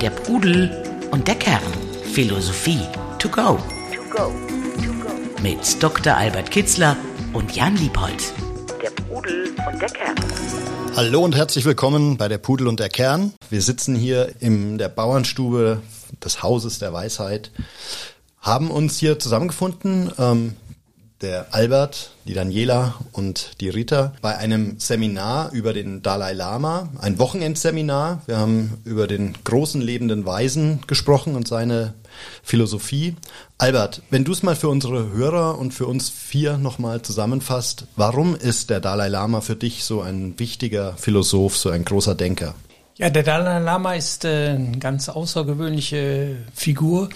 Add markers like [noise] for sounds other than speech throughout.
Der Pudel und der Kern. Philosophie to go. To go. To go. Mit Dr. Albert Kitzler und Jan Liebold. Der Pudel und der Kern. Hallo und herzlich willkommen bei der Pudel und der Kern. Wir sitzen hier in der Bauernstube des Hauses der Weisheit, haben uns hier zusammengefunden, ähm, der Albert, die Daniela und die Rita bei einem Seminar über den Dalai Lama, ein Wochenendseminar. Wir haben über den großen lebenden Weisen gesprochen und seine Philosophie. Albert, wenn du es mal für unsere Hörer und für uns vier nochmal zusammenfasst, warum ist der Dalai Lama für dich so ein wichtiger Philosoph, so ein großer Denker? Ja, der Dalai Lama ist äh, eine ganz außergewöhnliche Figur.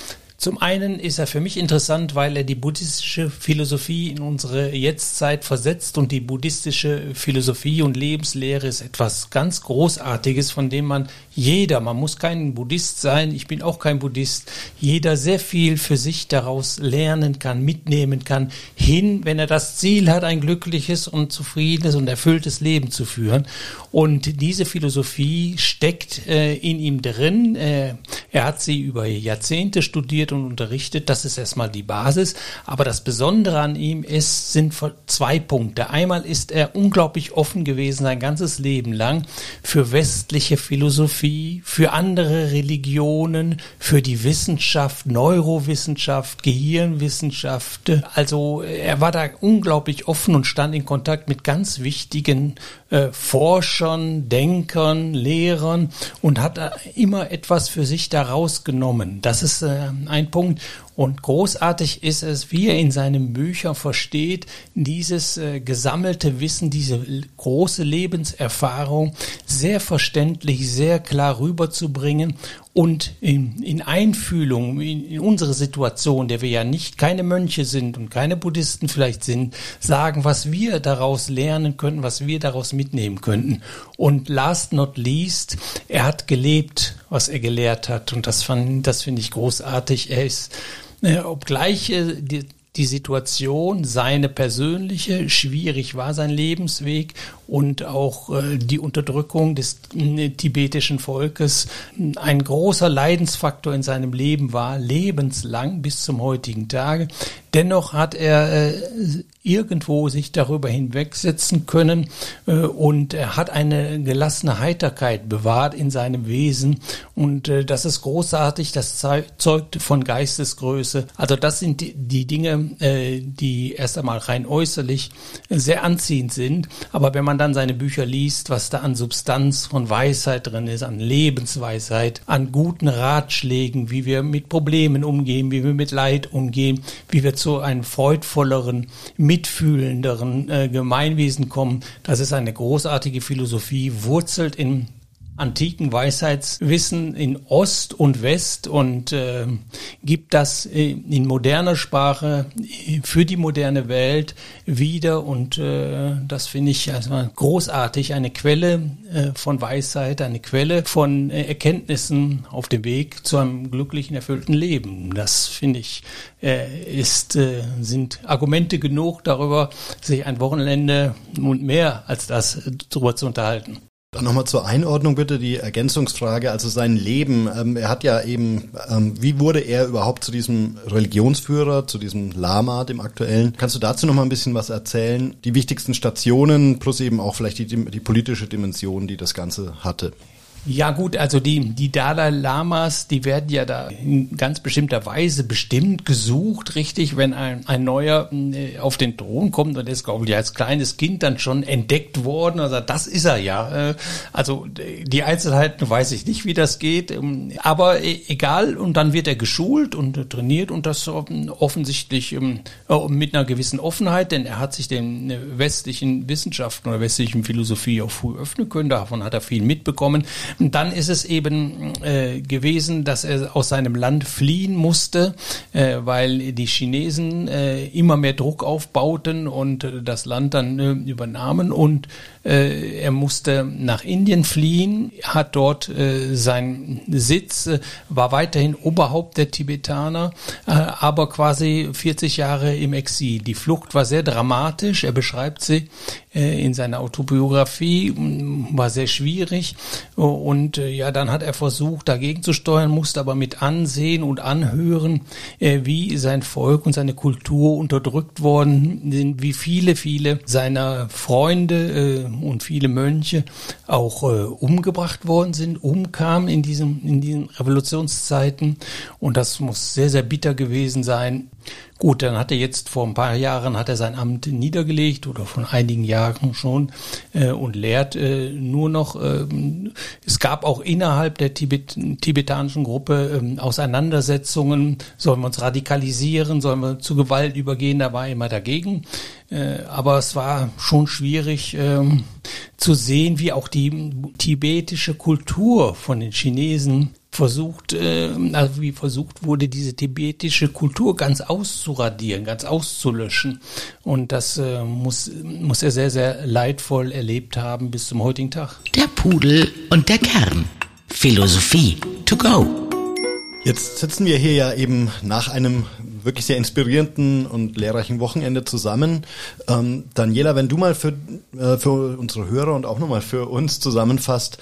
Zum einen ist er für mich interessant, weil er die buddhistische Philosophie in unsere Jetztzeit versetzt und die buddhistische Philosophie und Lebenslehre ist etwas ganz Großartiges, von dem man jeder, man muss kein Buddhist sein, ich bin auch kein Buddhist, jeder sehr viel für sich daraus lernen kann, mitnehmen kann, hin, wenn er das Ziel hat, ein glückliches und zufriedenes und erfülltes Leben zu führen. Und diese Philosophie steckt äh, in ihm drin. Äh, er hat sie über Jahrzehnte studiert und unterrichtet. Das ist erstmal die Basis. Aber das Besondere an ihm ist, sind zwei Punkte. Einmal ist er unglaublich offen gewesen, sein ganzes Leben lang, für westliche Philosophie, für andere Religionen, für die Wissenschaft, Neurowissenschaft, Gehirnwissenschaft. Also er war da unglaublich offen und stand in Kontakt mit ganz wichtigen äh, Forschern, Denkern, Lehrern und hat immer etwas für sich daraus genommen. Das ist äh, ein Punkt. Und großartig ist es, wie er in seinen Büchern versteht, dieses äh, gesammelte Wissen, diese große Lebenserfahrung sehr verständlich, sehr klar rüberzubringen und in, in Einfühlung in, in unsere Situation, der wir ja nicht keine Mönche sind und keine Buddhisten vielleicht sind, sagen, was wir daraus lernen könnten, was wir daraus mitnehmen könnten. Und last not least, er hat gelebt, was er gelehrt hat. Und das, fand, das finde ich großartig. Er ist, obgleich äh, die, die Situation, seine persönliche, schwierig war sein Lebensweg und auch äh, die Unterdrückung des äh, tibetischen Volkes ein großer Leidensfaktor in seinem Leben war, lebenslang bis zum heutigen Tage. Dennoch hat er äh, irgendwo sich darüber hinwegsetzen können äh, und er hat eine gelassene Heiterkeit bewahrt in seinem Wesen und äh, das ist großartig, das zeugt von Geistesgröße. Also das sind die, die Dinge, äh, die erst einmal rein äußerlich sehr anziehend sind, aber wenn man dann seine Bücher liest, was da an Substanz von Weisheit drin ist, an Lebensweisheit, an guten Ratschlägen, wie wir mit Problemen umgehen, wie wir mit Leid umgehen, wie wir zu einem freudvolleren, mitfühlenderen äh, Gemeinwesen kommen. Das ist eine großartige Philosophie, wurzelt in antiken Weisheitswissen in Ost und West und äh, gibt das äh, in moderner Sprache äh, für die moderne Welt wieder und äh, das finde ich also großartig, eine Quelle äh, von Weisheit, eine Quelle von äh, Erkenntnissen auf dem Weg zu einem glücklichen, erfüllten Leben. Das finde ich äh, ist, äh, sind Argumente genug darüber, sich ein Wochenende und mehr als das darüber zu unterhalten. Dann nochmal zur Einordnung bitte die Ergänzungsfrage, also sein Leben. Ähm, er hat ja eben, ähm, wie wurde er überhaupt zu diesem Religionsführer, zu diesem Lama, dem aktuellen? Kannst du dazu nochmal ein bisschen was erzählen? Die wichtigsten Stationen plus eben auch vielleicht die, die politische Dimension, die das Ganze hatte. Ja gut, also die, die Dalai Lamas, die werden ja da in ganz bestimmter Weise bestimmt gesucht, richtig, wenn ein, ein neuer äh, auf den Thron kommt und ist, glaube ich, als kleines Kind dann schon entdeckt worden. Also das ist er ja. Äh, also die Einzelheiten weiß ich nicht, wie das geht. Ähm, aber e, egal, und dann wird er geschult und trainiert und das offensichtlich ähm, mit einer gewissen Offenheit, denn er hat sich den äh, westlichen Wissenschaften oder westlichen Philosophie auch früh öffnen können. Davon hat er viel mitbekommen. Und dann ist es eben äh, gewesen, dass er aus seinem Land fliehen musste, äh, weil die Chinesen äh, immer mehr Druck aufbauten und das Land dann äh, übernahmen und äh, er musste nach Indien fliehen, hat dort äh, seinen Sitz, war weiterhin Oberhaupt der Tibetaner, aber quasi 40 Jahre im Exil. Die Flucht war sehr dramatisch. Er beschreibt sie in seiner Autobiografie, war sehr schwierig und äh, ja, dann hat er versucht, dagegen zu steuern, musste aber mit ansehen und anhören, äh, wie sein Volk und seine Kultur unterdrückt worden sind, wie viele, viele seiner Freunde äh, und viele Mönche auch äh, umgebracht worden sind, umkamen in diesem, in diesen Revolutionszeiten. Und das muss sehr, sehr bitter gewesen sein. Gut, dann hat er jetzt vor ein paar Jahren hat er sein Amt niedergelegt oder von einigen Jahren schon äh, und lehrt äh, nur noch. Äh, es gab auch innerhalb der Tibet, tibetanischen Gruppe äh, Auseinandersetzungen. Sollen wir uns radikalisieren? Sollen wir zu Gewalt übergehen? Da war er immer dagegen. Äh, aber es war schon schwierig äh, zu sehen, wie auch die tibetische Kultur von den Chinesen versucht, äh, also wie versucht wurde, diese tibetische Kultur ganz auszuradieren, ganz auszulöschen. Und das äh, muss, muss er sehr, sehr leidvoll erlebt haben bis zum heutigen Tag. Der Pudel und der Kern. Philosophie to go. Jetzt sitzen wir hier ja eben nach einem wirklich sehr inspirierenden und lehrreichen Wochenende zusammen. Ähm, Daniela, wenn du mal für, äh, für unsere Hörer und auch nochmal für uns zusammenfasst,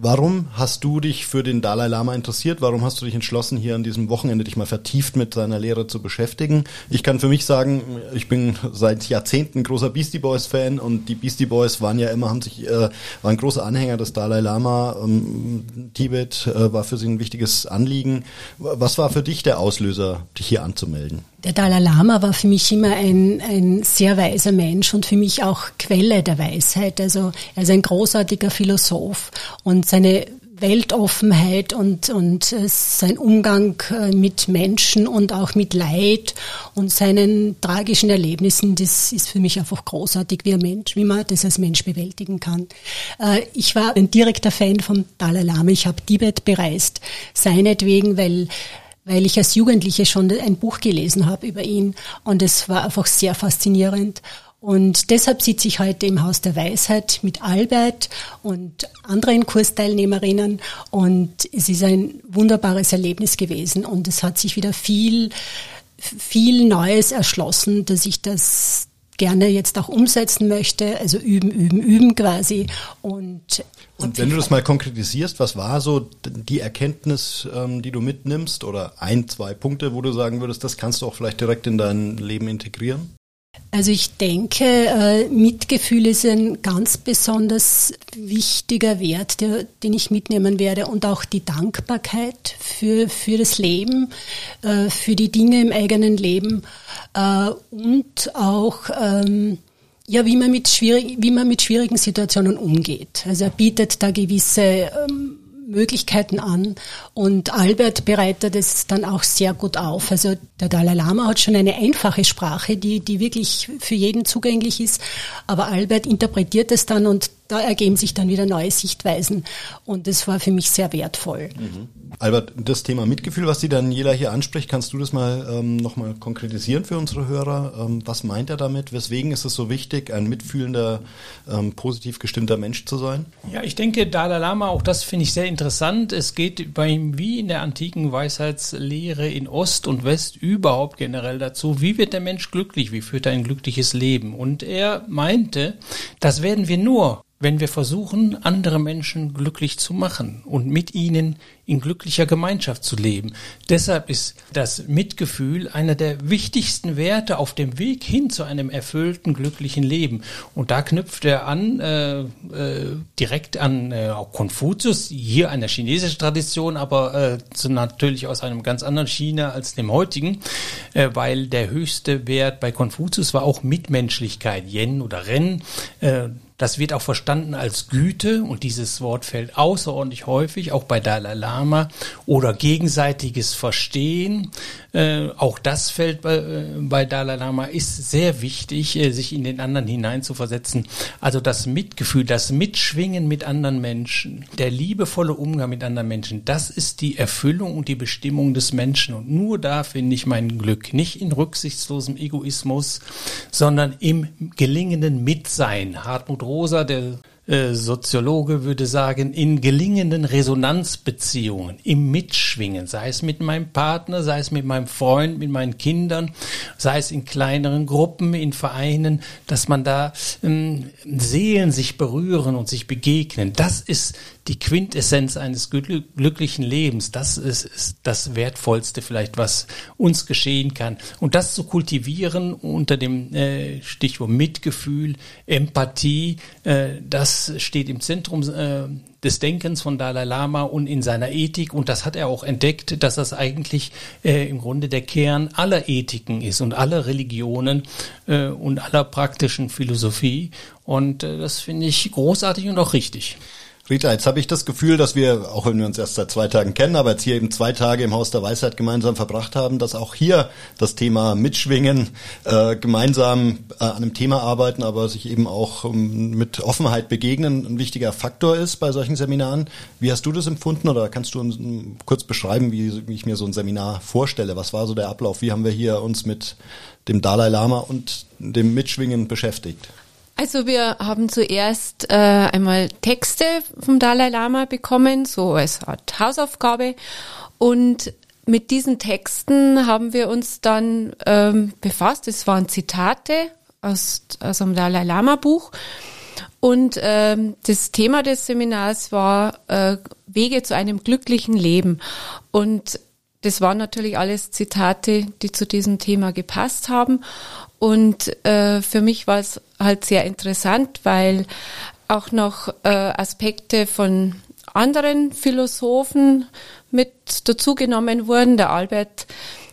Warum hast du dich für den Dalai Lama interessiert? Warum hast du dich entschlossen, hier an diesem Wochenende dich mal vertieft mit seiner Lehre zu beschäftigen? Ich kann für mich sagen, ich bin seit Jahrzehnten großer Beastie Boys Fan und die Beastie Boys waren ja immer, haben sich, äh, waren große Anhänger des Dalai Lama. Ähm, Tibet äh, war für sie ein wichtiges Anliegen. Was war für dich der Auslöser, dich hier anzumelden? Der Dalai Lama war für mich immer ein, ein sehr weiser Mensch und für mich auch Quelle der Weisheit. Also er ist ein großartiger Philosoph und seine Weltoffenheit und, und äh, sein Umgang äh, mit Menschen und auch mit Leid und seinen tragischen Erlebnissen, das ist für mich einfach großartig, wie ein Mensch, wie man das als Mensch bewältigen kann. Äh, ich war ein direkter Fan vom Dalai Lama. Ich habe Tibet bereist, seinetwegen, weil weil ich als Jugendliche schon ein Buch gelesen habe über ihn und es war einfach sehr faszinierend. Und deshalb sitze ich heute im Haus der Weisheit mit Albert und anderen Kursteilnehmerinnen und es ist ein wunderbares Erlebnis gewesen und es hat sich wieder viel, viel Neues erschlossen, dass ich das gerne jetzt auch umsetzen möchte, also üben, üben, üben quasi und und wenn du das mal konkretisierst, was war so die Erkenntnis, ähm, die du mitnimmst oder ein, zwei Punkte, wo du sagen würdest, das kannst du auch vielleicht direkt in dein Leben integrieren? Also ich denke, äh, Mitgefühl ist ein ganz besonders wichtiger Wert, den ich mitnehmen werde und auch die Dankbarkeit für, für das Leben, äh, für die Dinge im eigenen Leben äh, und auch ähm, ja, wie man mit wie man mit schwierigen Situationen umgeht. Also er bietet da gewisse ähm, Möglichkeiten an und Albert bereitet es dann auch sehr gut auf. Also der Dalai Lama hat schon eine einfache Sprache, die, die wirklich für jeden zugänglich ist, aber Albert interpretiert es dann und da ergeben sich dann wieder neue Sichtweisen und das war für mich sehr wertvoll. Mhm. Albert, das Thema Mitgefühl, was die Daniela hier anspricht, kannst du das mal ähm, nochmal konkretisieren für unsere Hörer? Ähm, was meint er damit? Weswegen ist es so wichtig, ein mitfühlender, ähm, positiv gestimmter Mensch zu sein? Ja, ich denke, Dalai Lama, auch das finde ich sehr interessant. Es geht bei ihm wie in der antiken Weisheitslehre in Ost und West überhaupt generell dazu, wie wird der Mensch glücklich, wie führt er ein glückliches Leben? Und er meinte, das werden wir nur, wenn wir versuchen, andere Menschen glücklich zu machen und mit ihnen in glücklicher Gemeinschaft zu leben. Deshalb ist das Mitgefühl einer der wichtigsten Werte auf dem Weg hin zu einem erfüllten, glücklichen Leben. Und da knüpft er an, äh, äh, direkt an äh, Konfuzius, hier einer chinesischen Tradition, aber äh, so natürlich aus einem ganz anderen China als dem heutigen, äh, weil der höchste Wert bei Konfuzius war auch Mitmenschlichkeit, Yen oder Ren. Äh, das wird auch verstanden als Güte und dieses Wort fällt außerordentlich häufig, auch bei Dalai Lama oder gegenseitiges Verstehen. Äh, auch das fällt bei, äh, bei Dalai Lama, ist sehr wichtig, äh, sich in den anderen hineinzuversetzen. Also das Mitgefühl, das Mitschwingen mit anderen Menschen, der liebevolle Umgang mit anderen Menschen, das ist die Erfüllung und die Bestimmung des Menschen. Und nur da finde ich mein Glück. Nicht in rücksichtslosem Egoismus, sondern im gelingenden Mitsein. Hartmut Rosa, der äh, Soziologe würde sagen, in gelingenden Resonanzbeziehungen, im Mitschwingen, sei es mit meinem Partner, sei es mit meinem Freund, mit meinen Kindern, sei es in kleineren Gruppen, in Vereinen, dass man da ähm, Seelen sich berühren und sich begegnen. Das ist die Quintessenz eines glücklichen Lebens. Das ist, ist das Wertvollste vielleicht, was uns geschehen kann. Und das zu kultivieren unter dem äh, Stichwort Mitgefühl, Empathie, äh, das steht im Zentrum äh, des Denkens von Dalai Lama und in seiner Ethik. Und das hat er auch entdeckt, dass das eigentlich äh, im Grunde der Kern aller Ethiken ist und aller Religionen äh, und aller praktischen Philosophie. Und äh, das finde ich großartig und auch richtig. Rita, jetzt habe ich das Gefühl, dass wir, auch wenn wir uns erst seit zwei Tagen kennen, aber jetzt hier eben zwei Tage im Haus der Weisheit gemeinsam verbracht haben, dass auch hier das Thema Mitschwingen, äh, gemeinsam äh, an einem Thema arbeiten, aber sich eben auch ähm, mit Offenheit begegnen, ein wichtiger Faktor ist bei solchen Seminaren. Wie hast du das empfunden oder kannst du uns ähm, kurz beschreiben, wie, wie ich mir so ein Seminar vorstelle? Was war so der Ablauf? Wie haben wir hier uns mit dem Dalai Lama und dem Mitschwingen beschäftigt? Also wir haben zuerst äh, einmal Texte vom Dalai Lama bekommen, so als Art Hausaufgabe. Und mit diesen Texten haben wir uns dann ähm, befasst. Es waren Zitate aus, aus dem Dalai Lama Buch. Und ähm, das Thema des Seminars war äh, Wege zu einem glücklichen Leben. Und das waren natürlich alles Zitate, die zu diesem Thema gepasst haben. Und äh, für mich war es halt sehr interessant, weil auch noch äh, Aspekte von anderen Philosophen mit dazugenommen wurden. Der Albert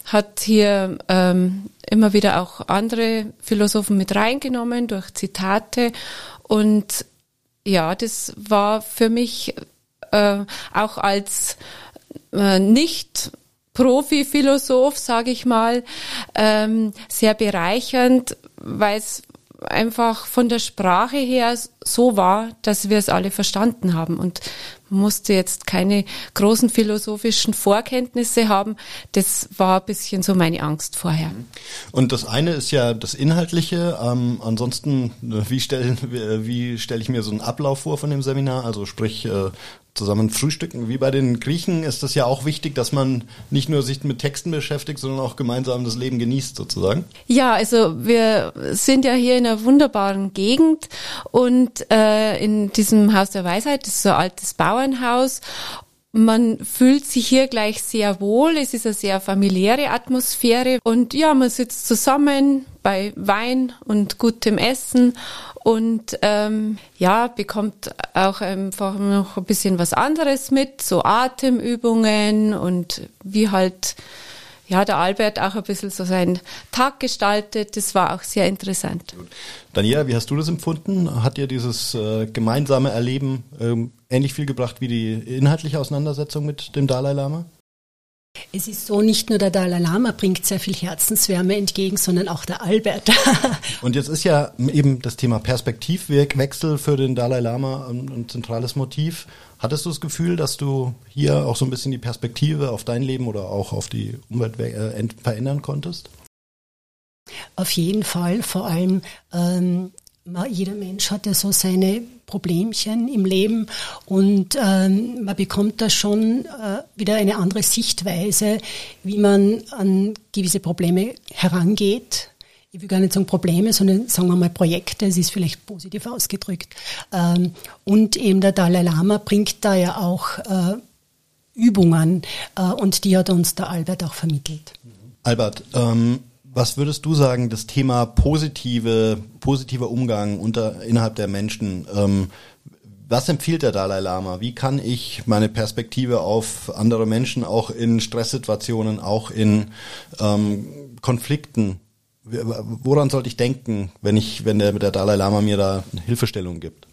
hat hier ähm, immer wieder auch andere Philosophen mit reingenommen durch Zitate. Und ja, das war für mich äh, auch als äh, nicht Profi-Philosoph, sage ich mal, ähm, sehr bereichernd, weil es einfach von der Sprache her so war, dass wir es alle verstanden haben und musste jetzt keine großen philosophischen Vorkenntnisse haben. Das war ein bisschen so meine Angst vorher. Und das eine ist ja das Inhaltliche. Ähm, ansonsten, wie stelle wie stell ich mir so einen Ablauf vor von dem Seminar? Also sprich, äh, zusammen frühstücken. Wie bei den Griechen ist es ja auch wichtig, dass man nicht nur sich mit Texten beschäftigt, sondern auch gemeinsam das Leben genießt sozusagen. Ja, also wir sind ja hier in einer wunderbaren Gegend und äh, in diesem Haus der Weisheit, das ist so ein altes Bauernhaus man fühlt sich hier gleich sehr wohl. Es ist eine sehr familiäre Atmosphäre. Und ja, man sitzt zusammen bei Wein und gutem Essen und ähm, ja, bekommt auch einfach noch ein bisschen was anderes mit, so Atemübungen und wie halt ja, der Albert auch ein bisschen so seinen Tag gestaltet. Das war auch sehr interessant. Daniela, wie hast du das empfunden? Hat dir dieses äh, gemeinsame Erleben ähm, ähnlich viel gebracht wie die inhaltliche Auseinandersetzung mit dem Dalai Lama? Es ist so, nicht nur der Dalai Lama bringt sehr viel Herzenswärme entgegen, sondern auch der Albert. [laughs] Und jetzt ist ja eben das Thema Perspektivwechsel für den Dalai Lama ein, zentrales Motiv. Hattest du das Gefühl, dass du hier auch so ein bisschen die Perspektive auf dein Leben oder auch auf die Umwelt äh, verändern konntest? Auf jeden Fall, vor allem ähm, jeder Mensch hat ja so seine Problemchen im Leben und ähm, man bekommt da schon äh, wieder eine andere Sichtweise, wie man an gewisse Probleme herangeht. Ich will gar nicht sagen Probleme, sondern sagen wir mal Projekte, es ist vielleicht positiv ausgedrückt. Ähm, und eben der Dalai Lama bringt da ja auch äh, Übungen äh, und die hat uns der Albert auch vermittelt. Albert, ähm was würdest du sagen, das Thema positive, positiver Umgang unter, innerhalb der Menschen, ähm, was empfiehlt der Dalai Lama? Wie kann ich meine Perspektive auf andere Menschen auch in Stresssituationen, auch in ähm, Konflikten, woran sollte ich denken, wenn ich, wenn der, der Dalai Lama mir da Hilfestellung gibt?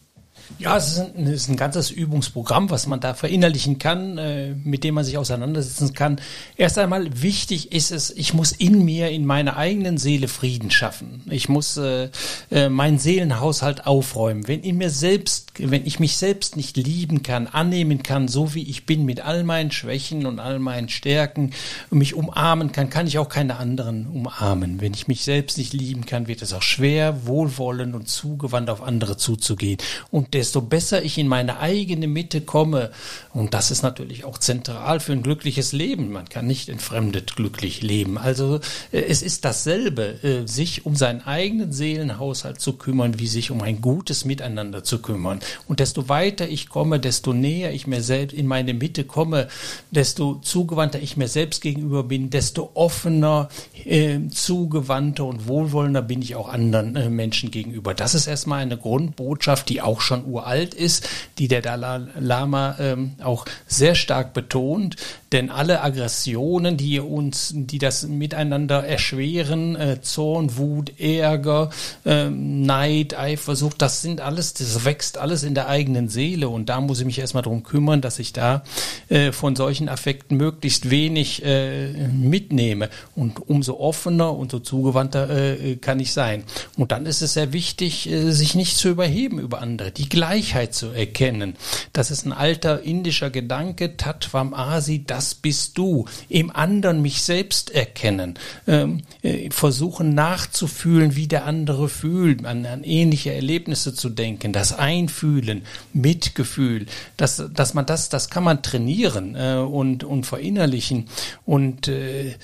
Ja, es ist, ein, es ist ein ganzes Übungsprogramm, was man da verinnerlichen kann, äh, mit dem man sich auseinandersetzen kann. Erst einmal wichtig ist es, ich muss in mir, in meiner eigenen Seele Frieden schaffen. Ich muss äh, äh, meinen Seelenhaushalt aufräumen. Wenn in mir selbst, wenn ich mich selbst nicht lieben kann, annehmen kann, so wie ich bin, mit all meinen Schwächen und all meinen Stärken mich umarmen kann, kann ich auch keine anderen umarmen. Wenn ich mich selbst nicht lieben kann, wird es auch schwer, wohlwollend und zugewandt auf andere zuzugehen. Und der desto besser ich in meine eigene Mitte komme, und das ist natürlich auch zentral für ein glückliches Leben. Man kann nicht entfremdet glücklich leben. Also äh, es ist dasselbe, äh, sich um seinen eigenen Seelenhaushalt zu kümmern, wie sich um ein gutes Miteinander zu kümmern. Und desto weiter ich komme, desto näher ich mir selbst in meine Mitte komme, desto zugewandter ich mir selbst gegenüber bin, desto offener, äh, zugewandter und wohlwollender bin ich auch anderen äh, Menschen gegenüber. Das ist erstmal eine Grundbotschaft, die auch schon uralt ist, die der Dalai Lama ähm, auch sehr stark betont, denn alle Aggressionen, die uns, die das miteinander erschweren, äh, Zorn, Wut, Ärger, äh, Neid, Eifersucht, das sind alles, das wächst alles in der eigenen Seele und da muss ich mich erstmal drum kümmern, dass ich da äh, von solchen Affekten möglichst wenig äh, mitnehme und umso offener und so zugewandter äh, kann ich sein. Und dann ist es sehr wichtig, äh, sich nicht zu überheben über andere, die Gleichheit zu erkennen. Das ist ein alter indischer Gedanke, Tatvam Asi, das bist du. Im anderen mich selbst erkennen, ähm, äh, versuchen nachzufühlen, wie der andere fühlt, an, an ähnliche Erlebnisse zu denken, das Einfühlen, Mitgefühl, dass, dass man das, das kann man trainieren äh, und, und verinnerlichen. Und äh,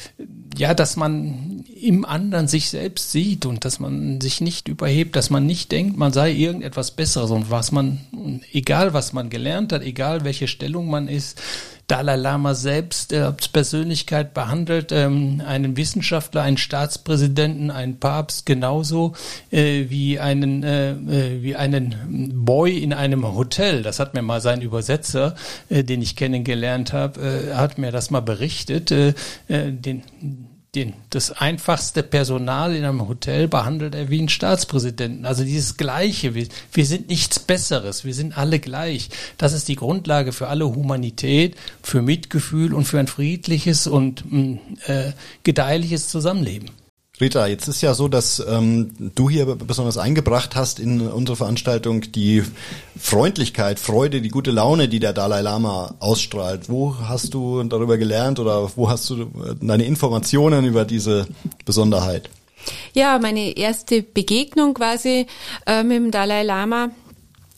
ja, dass man im anderen sich selbst sieht und dass man sich nicht überhebt, dass man nicht denkt, man sei irgendetwas Besseres. Und was man, egal was man gelernt hat, egal welche Stellung man ist, Dalai Lama selbst äh, als Persönlichkeit behandelt, ähm, einen Wissenschaftler, einen Staatspräsidenten, einen Papst genauso äh, wie einen äh, äh, wie einen Boy in einem Hotel. Das hat mir mal sein Übersetzer, äh, den ich kennengelernt habe, äh, hat mir das mal berichtet. Äh, äh, den den, das einfachste Personal in einem Hotel behandelt er wie ein Staatspräsidenten. Also dieses Gleiche. Wir, wir sind nichts Besseres. Wir sind alle gleich. Das ist die Grundlage für alle Humanität, für Mitgefühl und für ein friedliches und äh, gedeihliches Zusammenleben. Rita, jetzt ist ja so, dass ähm, du hier besonders eingebracht hast in unsere Veranstaltung die Freundlichkeit, Freude, die gute Laune, die der Dalai Lama ausstrahlt. Wo hast du darüber gelernt oder wo hast du deine Informationen über diese Besonderheit? Ja, meine erste Begegnung quasi äh, mit dem Dalai Lama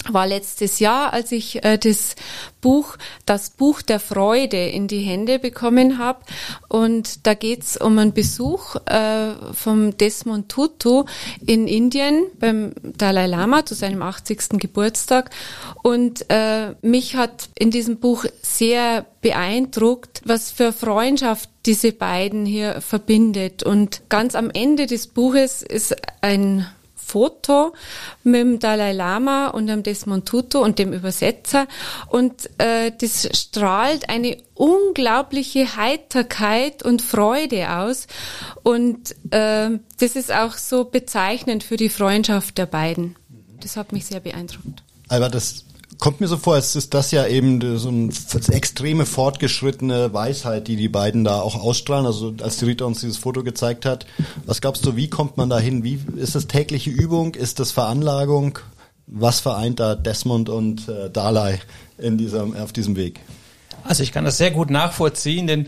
war letztes Jahr, als ich äh, das Buch, das Buch der Freude in die Hände bekommen habe. Und da geht's um einen Besuch äh, vom Desmond Tutu in Indien beim Dalai Lama zu seinem 80. Geburtstag. Und äh, mich hat in diesem Buch sehr beeindruckt, was für Freundschaft diese beiden hier verbindet. Und ganz am Ende des Buches ist ein Foto mit dem Dalai Lama und dem Desmond Tutu und dem Übersetzer und äh, das strahlt eine unglaubliche Heiterkeit und Freude aus und äh, das ist auch so bezeichnend für die Freundschaft der beiden. Das hat mich sehr beeindruckt. Albert, das kommt mir so vor, als ist das ja eben so eine extreme fortgeschrittene Weisheit, die die beiden da auch ausstrahlen. Also als die Rita uns dieses Foto gezeigt hat, was glaubst du, wie kommt man da hin? Wie ist das tägliche Übung? Ist das Veranlagung? Was vereint da Desmond und äh, Dalai in diesem, auf diesem Weg? Also ich kann das sehr gut nachvollziehen, denn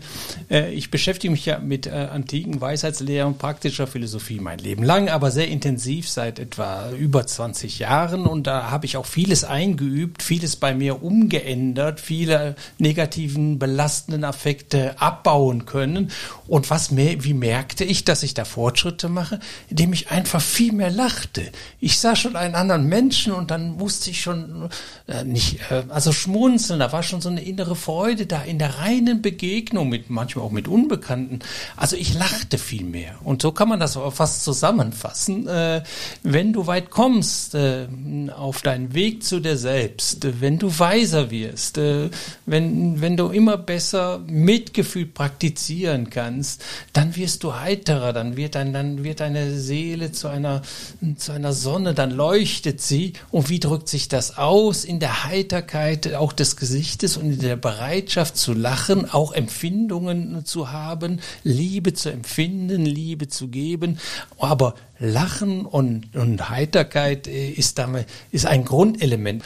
äh, ich beschäftige mich ja mit äh, antiken Weisheitslehren und praktischer Philosophie mein Leben lang, aber sehr intensiv seit etwa über 20 Jahren und da habe ich auch vieles eingeübt, vieles bei mir umgeändert, viele negativen, belastenden Affekte abbauen können. Und was mehr, wie merkte ich, dass ich da Fortschritte mache? Indem ich einfach viel mehr lachte. Ich sah schon einen anderen Menschen und dann wusste ich schon äh, nicht, äh, also schmunzeln, da war schon so eine innere Freude Freude da in der reinen Begegnung mit manchmal auch mit Unbekannten. Also ich lachte viel mehr. Und so kann man das fast zusammenfassen. Äh, wenn du weit kommst äh, auf deinen Weg zu dir selbst, äh, wenn du weiser wirst, äh, wenn, wenn du immer besser Mitgefühl praktizieren kannst, dann wirst du heiterer, dann wird, dein, dann wird deine Seele zu einer, zu einer Sonne, dann leuchtet sie. Und wie drückt sich das aus? In der Heiterkeit auch des Gesichtes und in der Bereitschaft Bereitschaft zu lachen, auch Empfindungen zu haben, Liebe zu empfinden, Liebe zu geben. Aber Lachen und, und Heiterkeit ist, damit, ist ein Grundelement.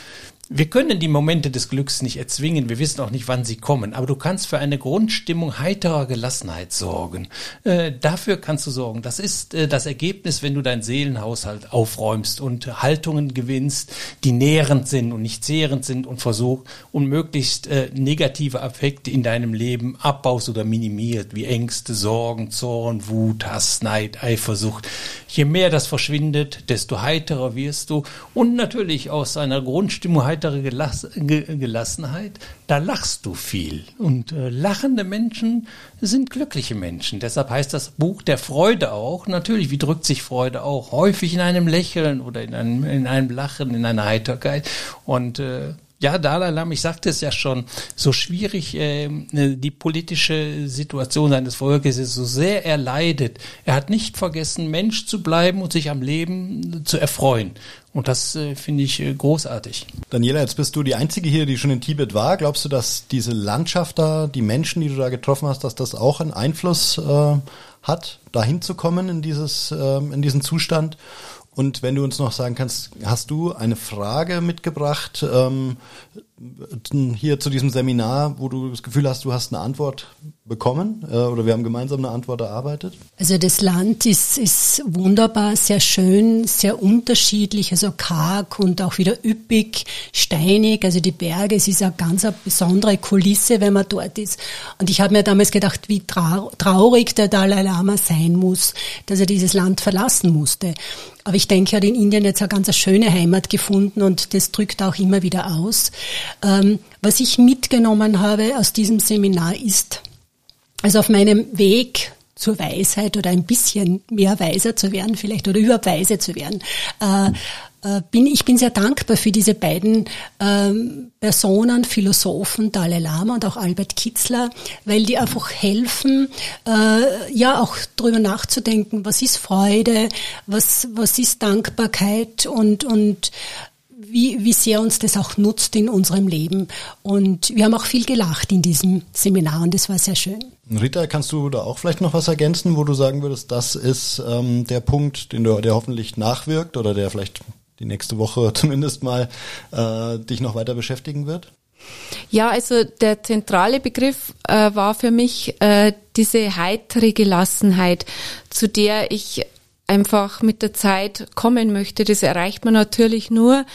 Wir können die Momente des Glücks nicht erzwingen, wir wissen auch nicht, wann sie kommen, aber du kannst für eine Grundstimmung heiterer Gelassenheit sorgen. Äh, dafür kannst du sorgen. Das ist äh, das Ergebnis, wenn du deinen Seelenhaushalt aufräumst und Haltungen gewinnst, die nährend sind und nicht zehrend sind und versuch und möglichst äh, negative Affekte in deinem Leben abbaust oder minimiert, wie Ängste, Sorgen, Zorn, Wut, Hass, Neid, Eifersucht. Je mehr das verschwindet, desto heiterer wirst du und natürlich aus einer Grundstimmung heitere Gelass Gelassenheit, da lachst du viel. Und äh, lachende Menschen sind glückliche Menschen. Deshalb heißt das Buch der Freude auch. Natürlich, wie drückt sich Freude auch? Häufig in einem Lächeln oder in einem, in einem Lachen, in einer Heiterkeit. Und äh, ja, Dalai Lama, ich sagte es ja schon, so schwierig äh, die politische Situation seines Volkes ist, so sehr er leidet. Er hat nicht vergessen, Mensch zu bleiben und sich am Leben zu erfreuen. Und das äh, finde ich äh, großartig. Daniela, jetzt bist du die Einzige hier, die schon in Tibet war. Glaubst du, dass diese Landschaft da, die Menschen, die du da getroffen hast, dass das auch einen Einfluss äh, hat, dahin zu kommen in dieses, äh, in diesen Zustand? Und wenn du uns noch sagen kannst, hast du eine Frage mitgebracht ähm, hier zu diesem Seminar, wo du das Gefühl hast, du hast eine Antwort bekommen äh, oder wir haben gemeinsam eine Antwort erarbeitet? Also das Land ist, ist wunderbar, sehr schön, sehr unterschiedlich, also karg und auch wieder üppig, steinig, also die Berge, es ist eine ganz eine besondere Kulisse, wenn man dort ist. Und ich habe mir damals gedacht, wie traurig der Dalai Lama sein muss, dass er dieses Land verlassen musste. Aber ich denke, er hat in Indien jetzt eine ganz schöne Heimat gefunden und das drückt auch immer wieder aus. Ähm, was ich mitgenommen habe aus diesem Seminar ist, also auf meinem Weg zur Weisheit oder ein bisschen mehr weiser zu werden vielleicht oder überhaupt weise zu werden, äh, äh, bin, ich bin sehr dankbar für diese beiden ähm, Personen, Philosophen, Dalai Lama und auch Albert Kitzler, weil die einfach helfen, äh, ja auch darüber nachzudenken, was ist Freude, was, was ist Dankbarkeit und, und wie, wie sehr uns das auch nutzt in unserem Leben. Und wir haben auch viel gelacht in diesem Seminar und das war sehr schön. Rita, kannst du da auch vielleicht noch was ergänzen, wo du sagen würdest, das ist ähm, der Punkt, den du, der hoffentlich nachwirkt oder der vielleicht die nächste Woche [laughs] zumindest mal äh, dich noch weiter beschäftigen wird? Ja, also der zentrale Begriff äh, war für mich äh, diese heitere Gelassenheit, zu der ich einfach mit der Zeit kommen möchte. Das erreicht man natürlich nur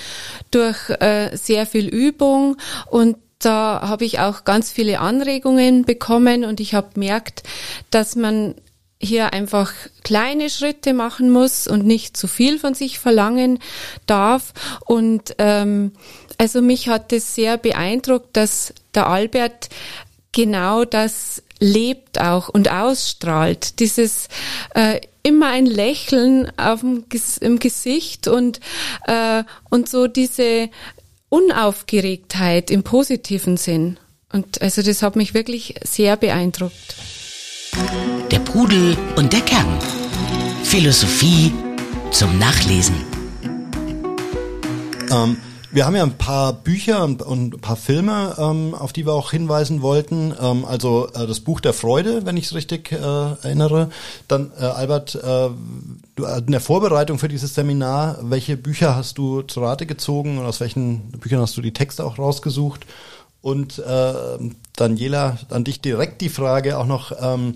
durch äh, sehr viel Übung und da habe ich auch ganz viele Anregungen bekommen und ich habe gemerkt, dass man hier einfach kleine Schritte machen muss und nicht zu viel von sich verlangen darf. Und ähm, also mich hat es sehr beeindruckt, dass der Albert genau das lebt auch und ausstrahlt. Dieses äh, immer ein Lächeln auf dem, im Gesicht und, äh, und so diese Unaufgeregtheit im positiven Sinn. Und also das hat mich wirklich sehr beeindruckt. Der Pudel und der Kern. Philosophie zum Nachlesen. Ähm, wir haben ja ein paar Bücher und, ein paar Filme, ähm, auf die wir auch hinweisen wollten. Ähm, also äh, das Buch der Freude, wenn ich es richtig äh, erinnere. Dann, äh, Albert, äh, du, äh, in der Vorbereitung für dieses Seminar, welche Bücher hast du zu Rate gezogen und aus welchen Büchern hast du die Texte auch rausgesucht? Und äh, Daniela, an dich direkt die Frage auch noch. Ähm,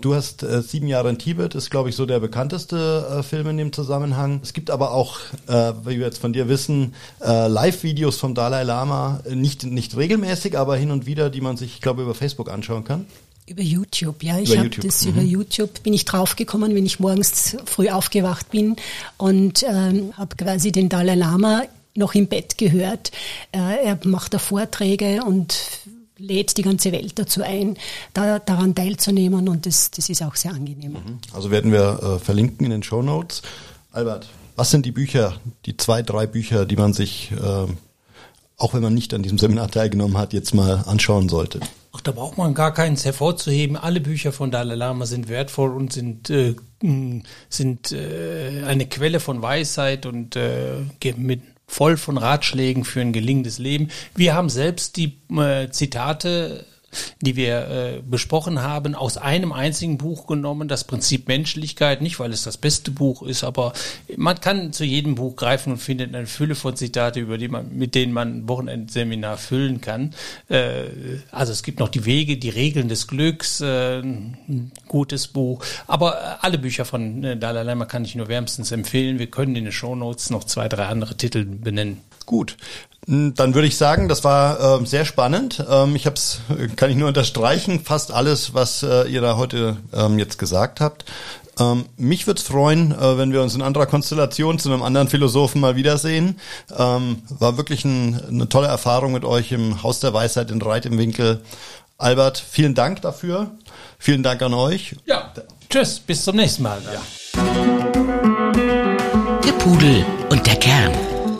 du hast äh, sieben Jahre in Tibet, ist glaube ich so der bekannteste äh, Film in dem Zusammenhang. Es gibt aber auch, äh, wie wir jetzt von dir wissen, äh, Live-Videos vom Dalai Lama, nicht nicht regelmäßig, aber hin und wieder, die man sich, ich glaube, über Facebook anschauen kann. Über YouTube, ja. Ich habe das mhm. über YouTube, bin ich draufgekommen, wenn ich morgens früh aufgewacht bin und ähm, habe quasi den Dalai Lama noch im Bett gehört. Äh, er macht da Vorträge und lädt die ganze Welt dazu ein, da, daran teilzunehmen und das, das ist auch sehr angenehm. Mhm. Also werden wir äh, verlinken in den Show Notes. Albert, was sind die Bücher, die zwei, drei Bücher, die man sich, äh, auch wenn man nicht an diesem Seminar teilgenommen hat, jetzt mal anschauen sollte? Ach, da braucht man gar keins hervorzuheben. Alle Bücher von Dalai Lama sind wertvoll und sind, äh, sind äh, eine Quelle von Weisheit und äh, mit voll von Ratschlägen für ein gelingendes Leben. Wir haben selbst die äh, Zitate die wir äh, besprochen haben, aus einem einzigen Buch genommen, das Prinzip Menschlichkeit, nicht weil es das beste Buch ist, aber man kann zu jedem Buch greifen und findet eine Fülle von Zitate, über die man, mit denen man ein Wochenendseminar füllen kann. Äh, also es gibt noch die Wege, die Regeln des Glücks, äh, ein gutes Buch, aber äh, alle Bücher von äh, Dalai Lama kann ich nur wärmstens empfehlen. Wir können in den Shownotes noch zwei, drei andere Titel benennen. Gut. Dann würde ich sagen, das war äh, sehr spannend. Ähm, ich habe es, kann ich nur unterstreichen, fast alles, was äh, ihr da heute ähm, jetzt gesagt habt. Ähm, mich würde es freuen, äh, wenn wir uns in anderer Konstellation zu einem anderen Philosophen mal wiedersehen. Ähm, war wirklich ein, eine tolle Erfahrung mit euch im Haus der Weisheit in Reit im Winkel. Albert, vielen Dank dafür. Vielen Dank an euch. Ja, tschüss, bis zum nächsten Mal. Ja. Der Pudel und der Kern.